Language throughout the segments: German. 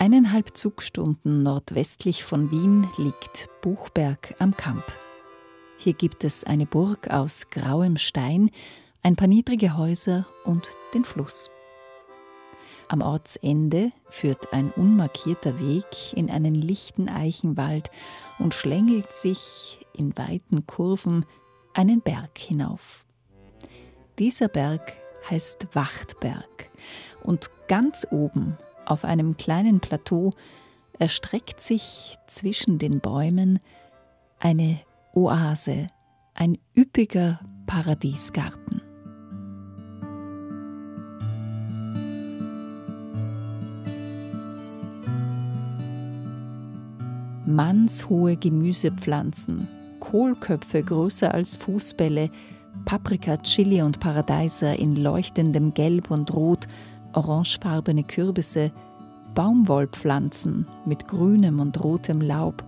Eineinhalb Zugstunden nordwestlich von Wien liegt Buchberg am Kamp. Hier gibt es eine Burg aus grauem Stein, ein paar niedrige Häuser und den Fluss. Am Ortsende führt ein unmarkierter Weg in einen lichten Eichenwald und schlängelt sich in weiten Kurven einen Berg hinauf. Dieser Berg heißt Wachtberg und ganz oben auf einem kleinen Plateau erstreckt sich zwischen den Bäumen eine Oase, ein üppiger Paradiesgarten. Mannshohe Gemüsepflanzen, Kohlköpfe größer als Fußbälle, Paprika, Chili und Paradeiser in leuchtendem Gelb und Rot, orangefarbene Kürbisse, Baumwollpflanzen mit grünem und rotem Laub,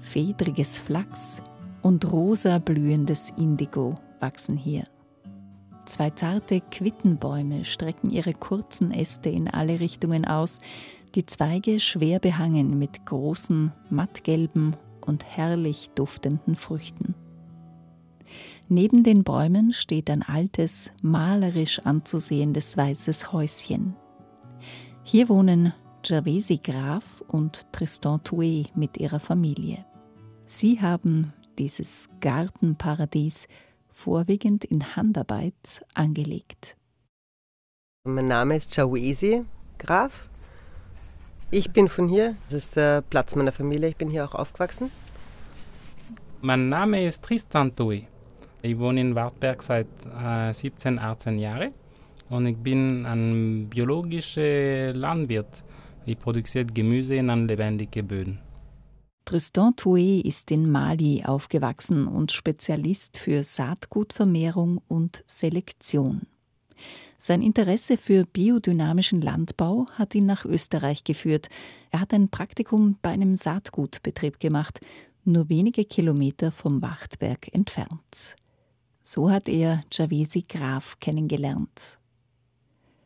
fedriges Flachs, und rosa blühendes Indigo wachsen hier. Zwei zarte Quittenbäume strecken ihre kurzen Äste in alle Richtungen aus, die Zweige schwer behangen mit großen, mattgelben und herrlich duftenden Früchten. Neben den Bäumen steht ein altes, malerisch anzusehendes weißes Häuschen. Hier wohnen Gervasi Graf und Tristan Touet mit ihrer Familie. Sie haben dieses Gartenparadies vorwiegend in Handarbeit angelegt. Mein Name ist Jawesi Graf. Ich bin von hier, das ist der Platz meiner Familie, ich bin hier auch aufgewachsen. Mein Name ist Tristan Tui. Ich wohne in Wartberg seit äh, 17, 18 Jahren und ich bin ein biologischer Landwirt. Ich produziere Gemüse in lebendigen Böden. Tristan Touet ist in Mali aufgewachsen und Spezialist für Saatgutvermehrung und Selektion. Sein Interesse für biodynamischen Landbau hat ihn nach Österreich geführt. Er hat ein Praktikum bei einem Saatgutbetrieb gemacht, nur wenige Kilometer vom Wachtberg entfernt. So hat er Javesi Graf kennengelernt.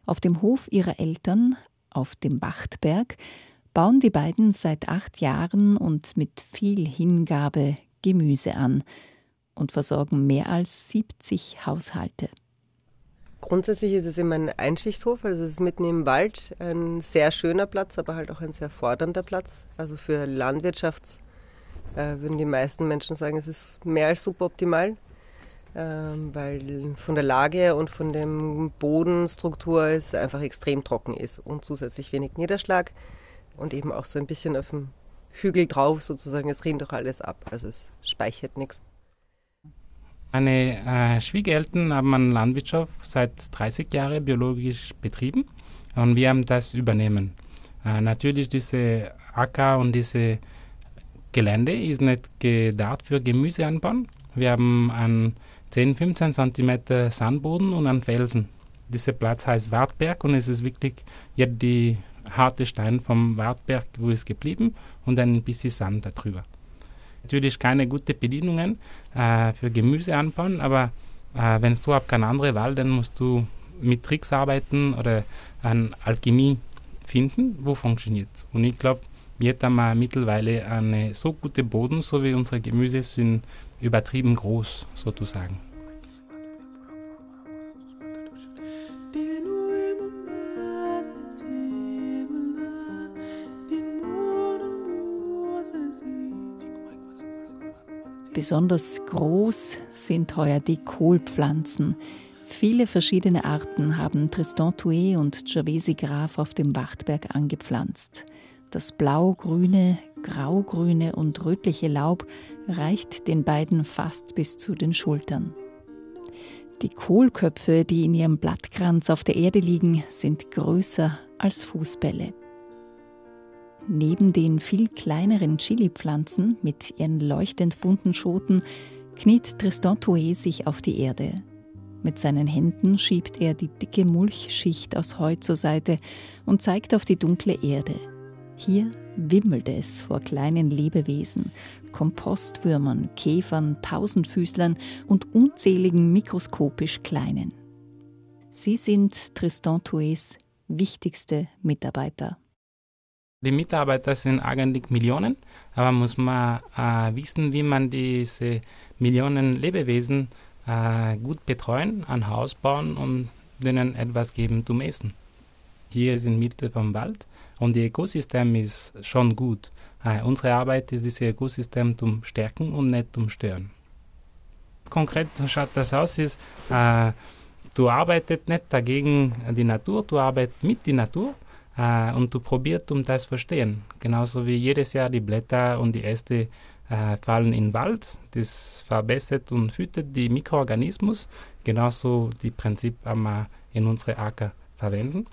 Auf dem Hof ihrer Eltern, auf dem Wachtberg, bauen die beiden seit acht Jahren und mit viel Hingabe Gemüse an und versorgen mehr als 70 Haushalte. Grundsätzlich ist es immer ein Einschichthof, also es ist mitten im Wald, ein sehr schöner Platz, aber halt auch ein sehr fordernder Platz. Also für Landwirtschaft äh, würden die meisten Menschen sagen, es ist mehr als suboptimal, äh, weil von der Lage und von der Bodenstruktur es einfach extrem trocken ist und zusätzlich wenig Niederschlag und eben auch so ein bisschen auf dem Hügel drauf sozusagen. Es rinnt doch alles ab, also es speichert nichts. Meine äh, Schwiegereltern haben eine Landwirtschaft seit 30 Jahren biologisch betrieben und wir haben das übernehmen. Äh, natürlich diese Acker und diese Gelände ist nicht gedacht für Gemüseanbau. Wir haben einen 10, 15 cm Sandboden und einen Felsen. Dieser Platz heißt Wartberg und es ist wirklich ja, die harte Stein vom Wartberg, wo ist geblieben und ein bisschen Sand darüber. Natürlich keine guten Bedingungen äh, für Gemüse anbauen, aber äh, wenn du ab keine andere Wahl, dann musst du mit Tricks arbeiten oder eine Alchemie finden, wo funktioniert. Und ich glaube, wir haben mittlerweile einen so guten Boden, so wie unsere Gemüse sind übertrieben groß sozusagen. Besonders groß sind heuer die Kohlpflanzen. Viele verschiedene Arten haben Tristan Touet und Gervasi Graf auf dem Wachtberg angepflanzt. Das blau-grüne, grau-grüne und rötliche Laub reicht den beiden fast bis zu den Schultern. Die Kohlköpfe, die in ihrem Blattkranz auf der Erde liegen, sind größer als Fußbälle. Neben den viel kleineren Chili-Pflanzen mit ihren leuchtend bunten Schoten kniet Tristan Touet sich auf die Erde. Mit seinen Händen schiebt er die dicke Mulchschicht aus Heu zur Seite und zeigt auf die dunkle Erde. Hier wimmelt es vor kleinen Lebewesen, Kompostwürmern, Käfern, Tausendfüßlern und unzähligen mikroskopisch kleinen. Sie sind Tristan Touets wichtigste Mitarbeiter. Die Mitarbeiter sind eigentlich Millionen, aber muss man äh, wissen, wie man diese Millionen Lebewesen äh, gut betreuen, ein Haus bauen und denen etwas geben zum Essen. Hier in Mitte vom Wald und das Ökosystem ist schon gut. Äh, unsere Arbeit ist, dieses Ökosystem zu stärken und nicht zu stören. Konkret schaut das aus, ist, äh, du arbeitest nicht dagegen die Natur, du arbeitest mit der Natur äh, und du probierst, um das zu verstehen. Genauso wie jedes Jahr die Blätter und die Äste äh, fallen in den Wald. Das verbessert und füttert die Mikroorganismus. Genauso die Prinzip haben wir in unsere Acker verwenden.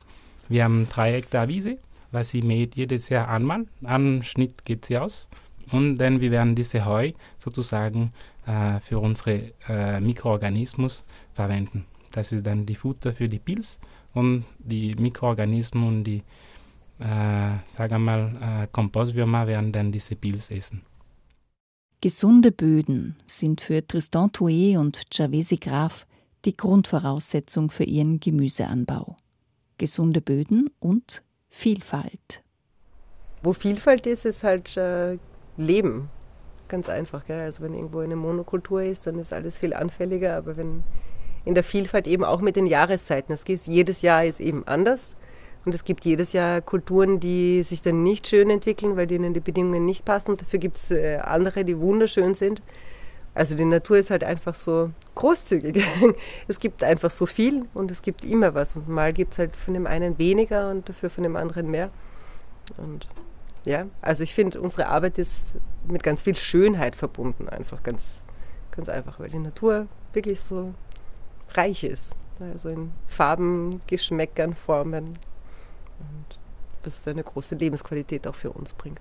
Wir haben drei Hektar Wiese, was sie mäht jedes Jahr einmal. An Schnitt geht sie aus. Und dann wir werden diese Heu sozusagen äh, für unsere äh, Mikroorganismus verwenden. Das ist dann die Futter für die Pilz und die Mikroorganismen und die, äh, sagen mal, äh, Kompostwürmer werden dann diese Pilze essen. Gesunde Böden sind für Tristan Touet und Javesi Graf die Grundvoraussetzung für ihren Gemüseanbau. Gesunde Böden und Vielfalt. Wo Vielfalt ist, ist halt äh, Leben. Ganz einfach. Gell? Also wenn irgendwo eine Monokultur ist, dann ist alles viel anfälliger. Aber wenn in der Vielfalt eben auch mit den Jahreszeiten. Das geht, jedes Jahr ist eben anders. Und es gibt jedes Jahr Kulturen, die sich dann nicht schön entwickeln, weil denen die Bedingungen nicht passen. Und dafür gibt es äh, andere, die wunderschön sind. Also die Natur ist halt einfach so großzügig. Es gibt einfach so viel und es gibt immer was. Und mal gibt es halt von dem einen weniger und dafür von dem anderen mehr. Und ja, also ich finde, unsere Arbeit ist mit ganz viel Schönheit verbunden, einfach ganz, ganz einfach, weil die Natur wirklich so reich ist. Also in Farben, Geschmäckern, Formen. Und was eine große Lebensqualität auch für uns bringt.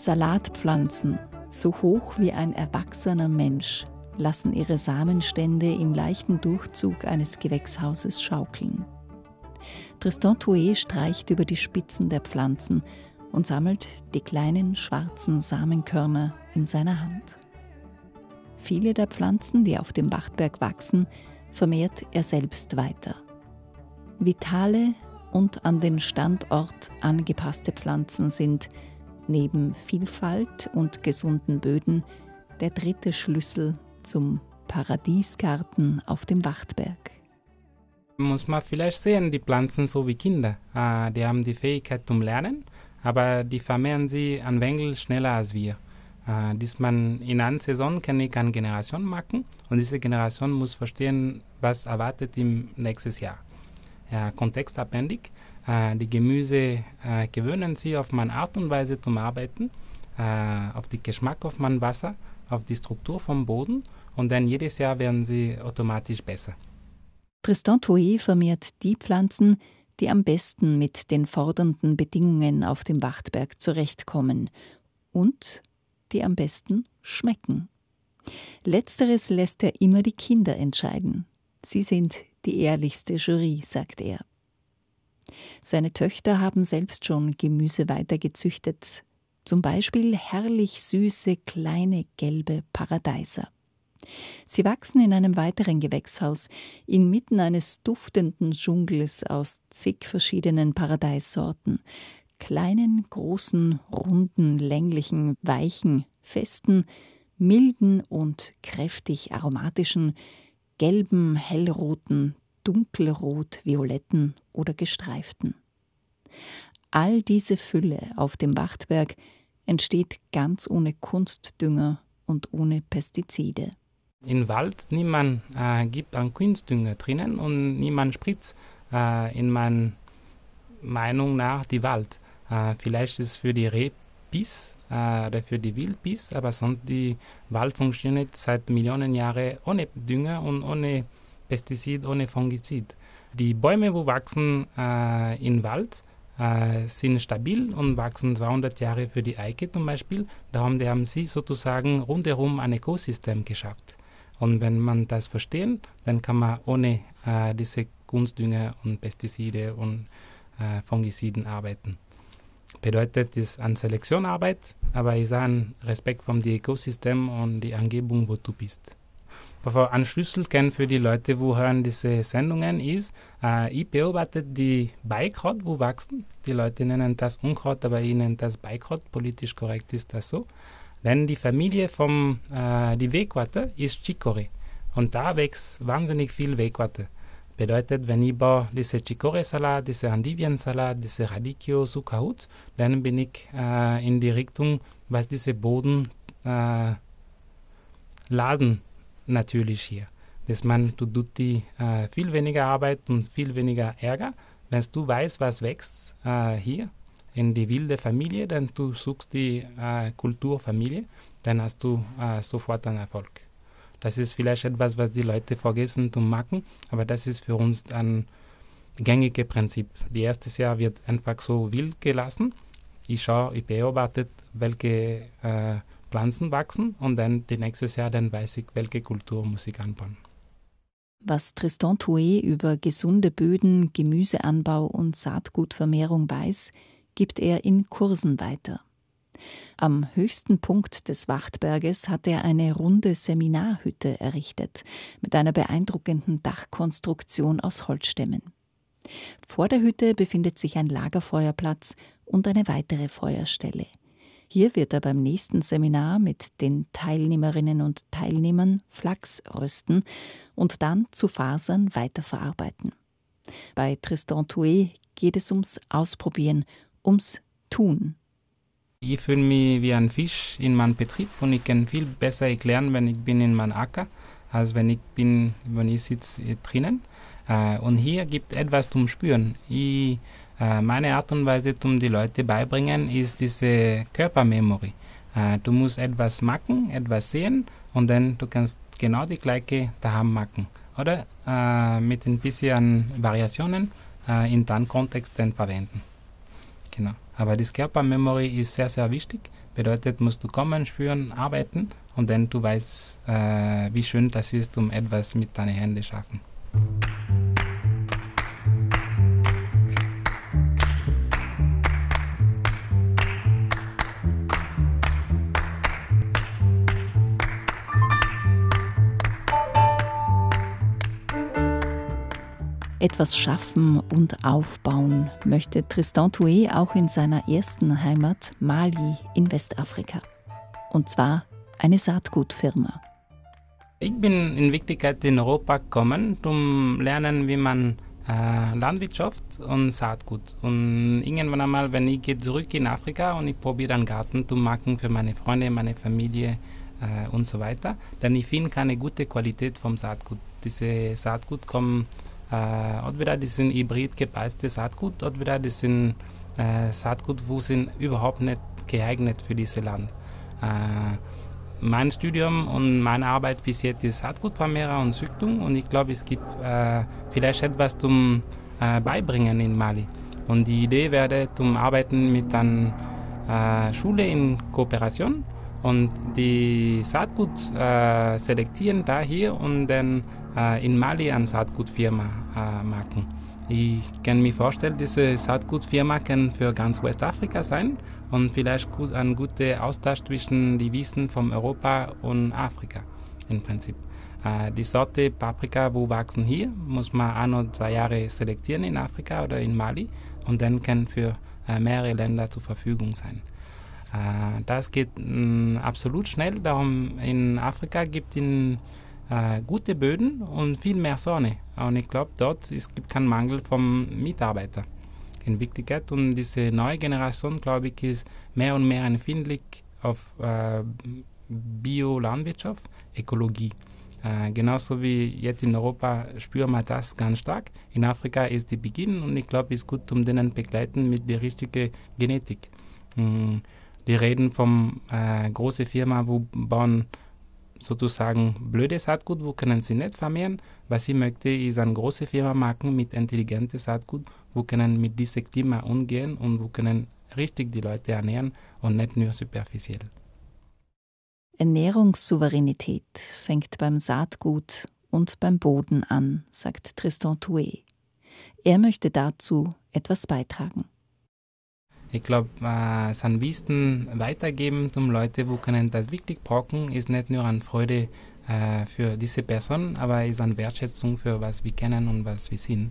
Salatpflanzen, so hoch wie ein erwachsener Mensch, lassen ihre Samenstände im leichten Durchzug eines Gewächshauses schaukeln. Tristan Touet streicht über die Spitzen der Pflanzen und sammelt die kleinen schwarzen Samenkörner in seiner Hand. Viele der Pflanzen, die auf dem Wachtberg wachsen, vermehrt er selbst weiter. Vitale und an den Standort angepasste Pflanzen sind neben Vielfalt und gesunden Böden der dritte Schlüssel zum Paradiesgarten auf dem Wachtberg muss man vielleicht sehen, die Pflanzen so wie Kinder. Äh, die haben die Fähigkeit zum Lernen, aber die vermehren sie an Wengel schneller als wir. Äh, dies man in einer Saison kann ich eine Generation machen und diese Generation muss verstehen, was erwartet im nächsten Jahr. Ja, kontextabhängig. Äh, die Gemüse äh, gewöhnen sie auf meine Art und Weise zum Arbeiten, äh, auf den Geschmack auf mein Wasser, auf die Struktur vom Boden und dann jedes Jahr werden sie automatisch besser. Tristan Touet vermehrt die Pflanzen, die am besten mit den fordernden Bedingungen auf dem Wachtberg zurechtkommen und die am besten schmecken. Letzteres lässt er immer die Kinder entscheiden. Sie sind die ehrlichste Jury, sagt er. Seine Töchter haben selbst schon Gemüse weitergezüchtet, zum Beispiel herrlich süße kleine gelbe Paradeiser. Sie wachsen in einem weiteren Gewächshaus, inmitten eines duftenden Dschungels aus zig verschiedenen Paradeissorten, kleinen, großen, runden, länglichen, weichen, festen, milden und kräftig aromatischen, gelben, hellroten, dunkelrot, violetten oder gestreiften. All diese Fülle auf dem Wachtberg entsteht ganz ohne Kunstdünger und ohne Pestizide. Im Wald niemand äh, gibt einen Kunstdünger drinnen und niemand spritzt äh, in meiner Meinung nach die Wald. Äh, vielleicht ist es für die Rehbiss äh, oder für die Wildbiss, aber sonst die Wald funktioniert seit Millionen Jahren ohne Dünger und ohne Pestizid, ohne Fungizid. Die Bäume, wo wachsen äh, im Wald, äh, sind stabil und wachsen 200 Jahre für die Eike zum Beispiel. Darum haben sie sozusagen rundherum ein Ökosystem geschafft. Und wenn man das versteht, dann kann man ohne äh, diese Kunstdünger und Pestizide und äh, Fungiziden arbeiten. bedeutet es an Selektionarbeit, aber es ist an Respekt vom Ökosystem und die Umgebung, wo du bist. Aber ein Schlüssel für die Leute, die hören diese Sendungen, ist, äh, ich beobachte die Beikraut, wo wachsen. Die Leute nennen das Unkraut, aber ich nenne das Beikraut. Politisch korrekt ist das so. Denn die Familie vom äh, die ist Chicorée. Und da wächst wahnsinnig viel Wegwarte. Bedeutet, wenn ich baue diese Chicorée-Salat, diese Andivien-Salat, diese Radicchio, Sucahut, dann bin ich äh, in die Richtung, was diese Boden äh, laden natürlich hier. Dass man, du tut die äh, viel weniger Arbeit und viel weniger Ärger. Wenn du weißt, was wächst äh, hier in die wilde Familie, dann du suchst die äh, Kulturfamilie, dann hast du äh, sofort einen Erfolg. Das ist vielleicht etwas, was die Leute vergessen zu machen, aber das ist für uns ein gängiges Prinzip. Die erste Jahr wird einfach so wild gelassen. Ich schaue, ich beobachte, welche äh, Pflanzen wachsen und dann nächstes Jahr dann weiß ich, welche Kultur muss ich anbauen. Was Tristan Touet über gesunde Böden, Gemüseanbau und Saatgutvermehrung weiß, gibt er in Kursen weiter. Am höchsten Punkt des Wachtberges hat er eine runde Seminarhütte errichtet, mit einer beeindruckenden Dachkonstruktion aus Holzstämmen. Vor der Hütte befindet sich ein Lagerfeuerplatz und eine weitere Feuerstelle. Hier wird er beim nächsten Seminar mit den Teilnehmerinnen und Teilnehmern Flachs rösten und dann zu Fasern weiterverarbeiten. Bei Tristan Touet geht es ums Ausprobieren, ums Tun. Ich fühle mich wie ein Fisch in meinem Betrieb und ich kann viel besser erklären, wenn ich bin in meinem Acker, als wenn ich bin, wenn ich sitze drinnen. Äh, und hier gibt etwas zum Spüren. Ich meine Art und Weise, um die Leute beibringen, ist diese Körpermemory. Äh, du musst etwas machen, etwas sehen und dann du kannst genau die gleiche daheim machen. Oder äh, mit ein bisschen Variationen äh, in deinem Kontext dann verwenden. Genau. Aber das Körpermemory ist sehr, sehr wichtig. Bedeutet, musst du kommen, spüren, arbeiten und dann du weißt, äh, wie schön das ist, um etwas mit deinen Händen zu schaffen. Etwas schaffen und aufbauen möchte Tristan Touet auch in seiner ersten Heimat Mali in Westafrika. Und zwar eine Saatgutfirma. Ich bin in Wirklichkeit in Europa gekommen, um lernen, wie man äh, Landwirtschaft und Saatgut. Und irgendwann einmal, wenn ich gehe zurück in Afrika und ich probiere einen Garten zu machen für meine Freunde, meine Familie äh, und so weiter, dann ich finde keine gute Qualität vom Saatgut. Diese Saatgut kommen äh, entweder das sind hybrid gepeiste Saatgut, entweder das sind äh, Saatgut, wo sind überhaupt nicht geeignet für dieses Land. Äh, mein Studium und meine Arbeit bis jetzt ist Saatgutvermehrer und Züchtung und ich glaube, es gibt äh, vielleicht etwas zum äh, Beibringen in Mali. Und die Idee wäre, zum Arbeiten mit einer äh, Schule in Kooperation und die Saatgut äh, selektieren da hier und dann in Mali eine Saatgutfirma äh, machen. Ich kann mir vorstellen, diese Saatgutfirma kann für ganz Westafrika sein und vielleicht gut, ein guter Austausch zwischen den Wissen von Europa und Afrika im Prinzip. Äh, die Sorte Paprika, wo wachsen hier, muss man ein oder zwei Jahre selektieren in Afrika oder in Mali und dann kann für äh, mehrere Länder zur Verfügung sein. Äh, das geht mm, absolut schnell, darum in Afrika gibt es äh, gute Böden und viel mehr Sonne. Und ich glaube, dort es gibt keinen Mangel vom Mitarbeiter in Wirklichkeit. Und diese neue Generation, glaube ich, ist mehr und mehr empfindlich auf äh, Biolandwirtschaft, Ökologie. Äh, genauso wie jetzt in Europa spüren wir das ganz stark. In Afrika ist die Beginn und ich glaube, es ist gut, um denen begleiten mit der richtigen Genetik. Mhm. Die reden von äh, großen Firmen, wo bauen sozusagen blöde Saatgut, wo können sie nicht vermehren. Was sie möchte, ist eine große Firma machen mit intelligentem Saatgut, wo können mit diesem Klima umgehen und wo können richtig die Leute ernähren und nicht nur superficiell. Ernährungssouveränität fängt beim Saatgut und beim Boden an, sagt Tristan Touet. Er möchte dazu etwas beitragen. Ich glaube, äh, sein Wissen weitergeben zum Leute, wo können das wirklich brauchen, ist nicht nur eine Freude äh, für diese Person, aber ist eine Wertschätzung für was wir kennen und was wir sind.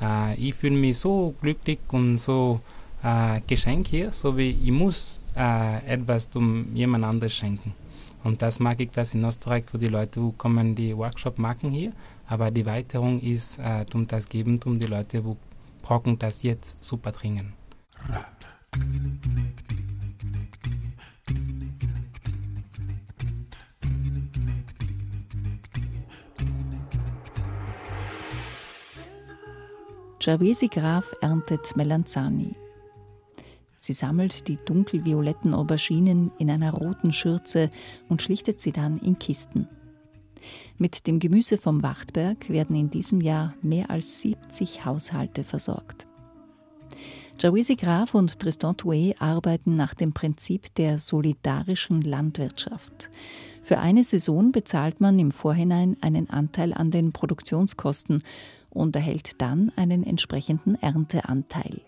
Äh, ich fühle mich so glücklich und so äh, geschenkt hier, so wie ich muss äh, etwas zum jemand anderes schenken. Und das mag ich das in Österreich für die Leute, wo kommen die Workshop machen hier. Aber die Weiterung ist, äh, um das geben, um die Leute, wo brauchen das jetzt super dringend. Gervesi Graf erntet Melanzani. Sie sammelt die dunkelvioletten Auberginen in einer roten Schürze und schlichtet sie dann in Kisten. Mit dem Gemüse vom Wachtberg werden in diesem Jahr mehr als 70 Haushalte versorgt. Jawisi Graf und Tristan Touet arbeiten nach dem Prinzip der solidarischen Landwirtschaft. Für eine Saison bezahlt man im Vorhinein einen Anteil an den Produktionskosten und erhält dann einen entsprechenden Ernteanteil.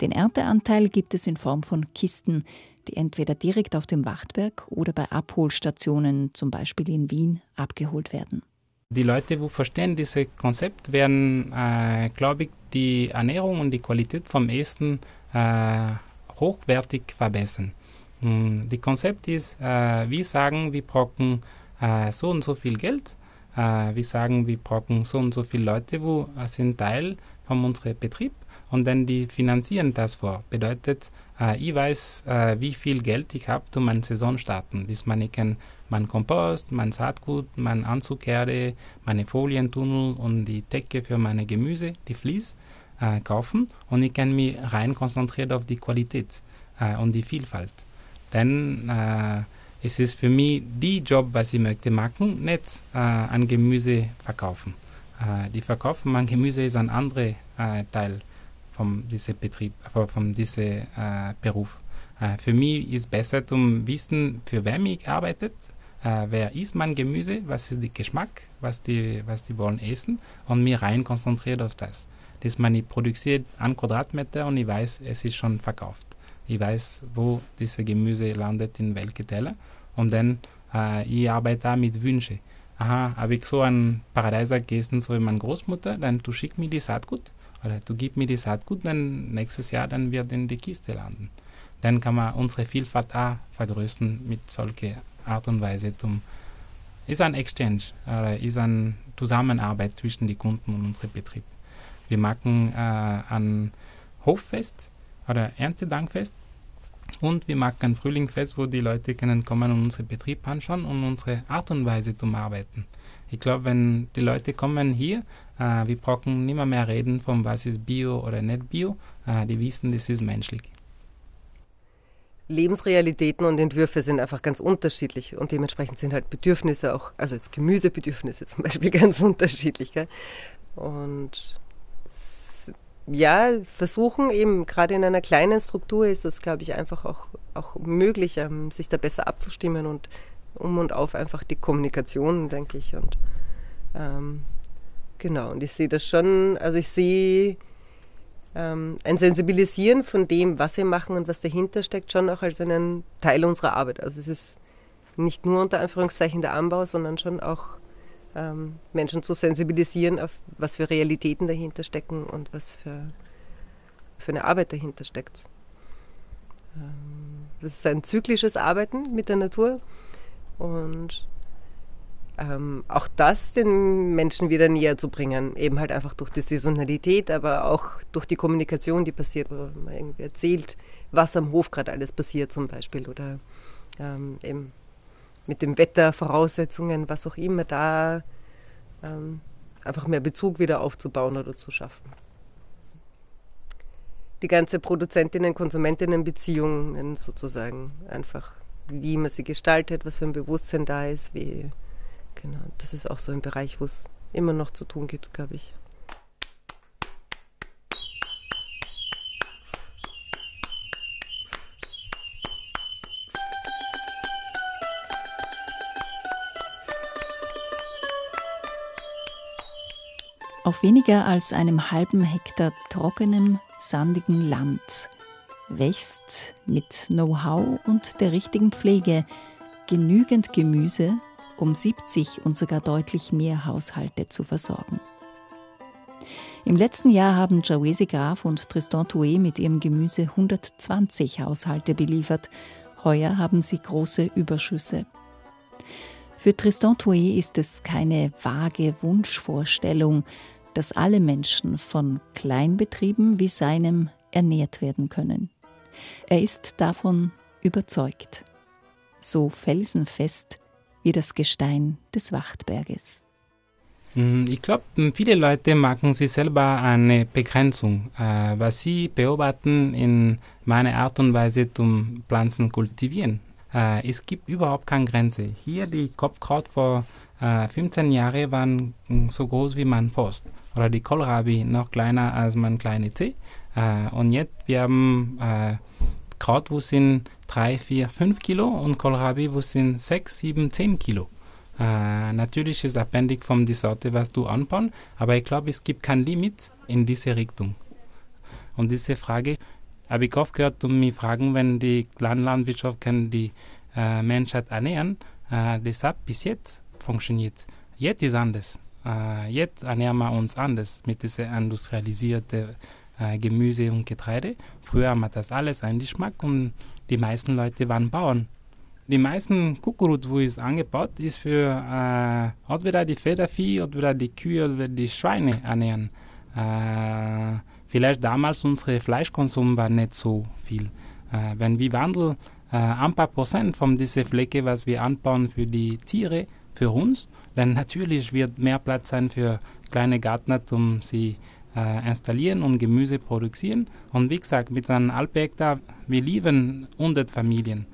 Den Ernteanteil gibt es in Form von Kisten, die entweder direkt auf dem Wachtberg oder bei Abholstationen, zum Beispiel in Wien, abgeholt werden. Die Leute, die verstehen dieses Konzept, werden, äh, glaube ich, die Ernährung und die Qualität vom Essen äh, hochwertig verbessern. Mm, das Konzept ist, äh, wir sagen, wir brauchen äh, so und so viel Geld. Äh, wir sagen, wir brauchen so und so viele Leute, die äh, sind Teil von unserem Betrieb und dann die finanzieren das vor. Bedeutet, äh, ich weiß, äh, wie viel Geld ich habe, um meine Saison starten. Das ich kann mein Kompost, mein Saatgut, mein Anzugerde, meine Folientunnel und die Decke für meine Gemüse, die Vlies, äh, kaufen und ich kann mich rein konzentrieren auf die Qualität äh, und die Vielfalt. Denn äh, es ist für mich die Job, was ich möchte machen, nicht äh, an Gemüse verkaufen. die Verkaufen mein Gemüse ist ein anderer Teil von diesem Betrieb, von diesem äh, Beruf. Äh, für mich ist besser zu wissen, für wen ich arbeite, äh, wer isst mein Gemüse, was ist der Geschmack, was die, was die wollen essen und mich rein konzentriert auf das. Das man ich produziere einen Quadratmeter und ich weiß, es ist schon verkauft. Ich weiß, wo dieses Gemüse landet, in welche Teller und dann äh, ich arbeite mit Wünschen. Aha, habe ich so einen Paradeiser gegessen, so wie meine Großmutter, dann du schick mir die Saatgut oder du gib mir die Saatgut, dann nächstes Jahr dann wird in die Kiste landen. Dann kann man unsere Vielfalt auch vergrößern mit solcher Art und Weise. Zum, ist ein Exchange, oder ist eine Zusammenarbeit zwischen den Kunden und unserem Betrieb. Wir machen äh, ein Hoffest oder Erntedankfest und wir machen ein Frühlingfest, wo die Leute können kommen und unseren Betrieb anschauen und unsere Art und Weise zum Arbeiten. Ich glaube, wenn die Leute kommen hier, äh, wir brauchen nicht mehr, mehr reden von was ist Bio oder nicht Bio. Äh, die wissen, das ist menschlich. Lebensrealitäten und Entwürfe sind einfach ganz unterschiedlich und dementsprechend sind halt Bedürfnisse auch, also jetzt Gemüsebedürfnisse zum Beispiel ganz unterschiedlich. Gell? Und ja, versuchen eben, gerade in einer kleinen Struktur ist das, glaube ich, einfach auch, auch möglich, ähm, sich da besser abzustimmen und um und auf einfach die Kommunikation, denke ich. Und ähm, genau, und ich sehe das schon, also ich sehe ähm, ein Sensibilisieren von dem, was wir machen und was dahinter steckt, schon auch als einen Teil unserer Arbeit. Also es ist nicht nur unter Anführungszeichen der Anbau, sondern schon auch ähm, Menschen zu sensibilisieren, auf was für Realitäten dahinter stecken und was für, für eine Arbeit dahinter steckt. Ähm, das ist ein zyklisches Arbeiten mit der Natur und ähm, auch das den Menschen wieder näher zu bringen, eben halt einfach durch die Saisonalität, aber auch durch die Kommunikation, die passiert, wo man irgendwie erzählt, was am Hof gerade alles passiert zum Beispiel oder ähm, eben mit dem Wetter, Voraussetzungen, was auch immer, da ähm, einfach mehr Bezug wieder aufzubauen oder zu schaffen. Die ganze Produzentinnen-Konsumentinnen-Beziehungen sozusagen einfach, wie man sie gestaltet, was für ein Bewusstsein da ist, wie, genau, das ist auch so ein Bereich, wo es immer noch zu tun gibt, glaube ich. Auf weniger als einem halben Hektar trockenem, sandigen Land wächst mit Know-how und der richtigen Pflege genügend Gemüse, um 70 und sogar deutlich mehr Haushalte zu versorgen. Im letzten Jahr haben Jawesi Graf und Tristan Toué mit ihrem Gemüse 120 Haushalte beliefert. Heuer haben sie große Überschüsse. Für Tristan Toué ist es keine vage Wunschvorstellung, dass alle Menschen von Kleinbetrieben wie seinem ernährt werden können. Er ist davon überzeugt, so felsenfest wie das Gestein des Wachtberges. Hm, ich glaube, viele Leute machen sich selber eine Begrenzung, äh, was sie beobachten in meiner Art und Weise zum Pflanzen kultivieren. Äh, es gibt überhaupt keine Grenze. Hier die Kopfkraut vor äh, 15 Jahren waren so groß wie mein Forst. Oder die Kohlrabi noch kleiner als mein kleine Tee. Äh, und jetzt wir haben äh, Kraut, wo sind 3, 4, 5 Kilo und Kohlrabi, wo sind 6, 7, 10 Kilo. Äh, natürlich ist abhängig von der Sorte, was du anbaust, aber ich glaube, es gibt kein Limit in diese Richtung. Und diese Frage habe ich oft gehört und mich fragen, wenn die Landwirtschaft kann die äh, Menschheit ernähren. Äh, das hat bis jetzt funktioniert. Jetzt ist anders. Äh, jetzt ernähren wir uns anders mit dieser industrialisierten äh, Gemüse und Getreide. Früher wir das alles einen Geschmack und die meisten Leute waren Bauern. Die meisten Kukuruz, wo es angebaut ist, für äh, entweder die Federvieh oder die Kühe oder die Schweine ernähren. Äh, vielleicht damals unser Fleischkonsum war nicht so viel. Äh, wenn wir wandeln äh, ein paar Prozent von dieser Fläche, was wir anbauen für die Tiere, für uns, dann natürlich wird mehr Platz sein für kleine Gärtner, um sie äh, installieren und Gemüse produzieren. Und wie gesagt, mit einem Alphektar, wir lieben 100 Familien.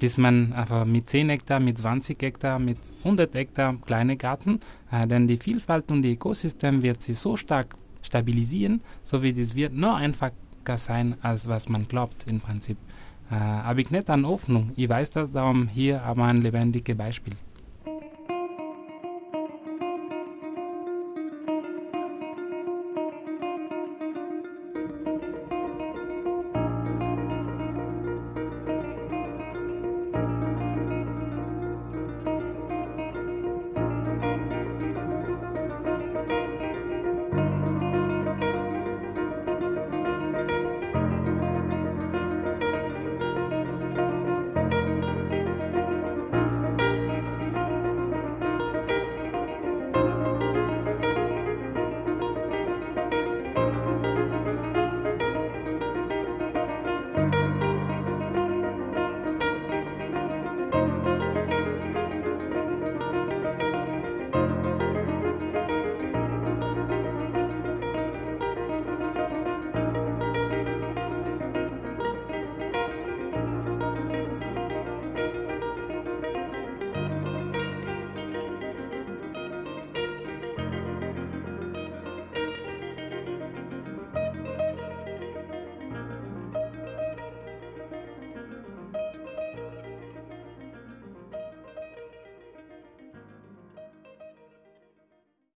Dass man einfach mit 10 Hektar, mit 20 Hektar, mit 100 Hektar kleine Garten, äh, denn die Vielfalt und die Ökosystem wird sich so stark stabilisieren, so wie das wird noch einfacher sein, als was man glaubt im Prinzip. Äh, habe ich nicht an Hoffnung. Ich weiß das, darum hier aber ein lebendiges Beispiel.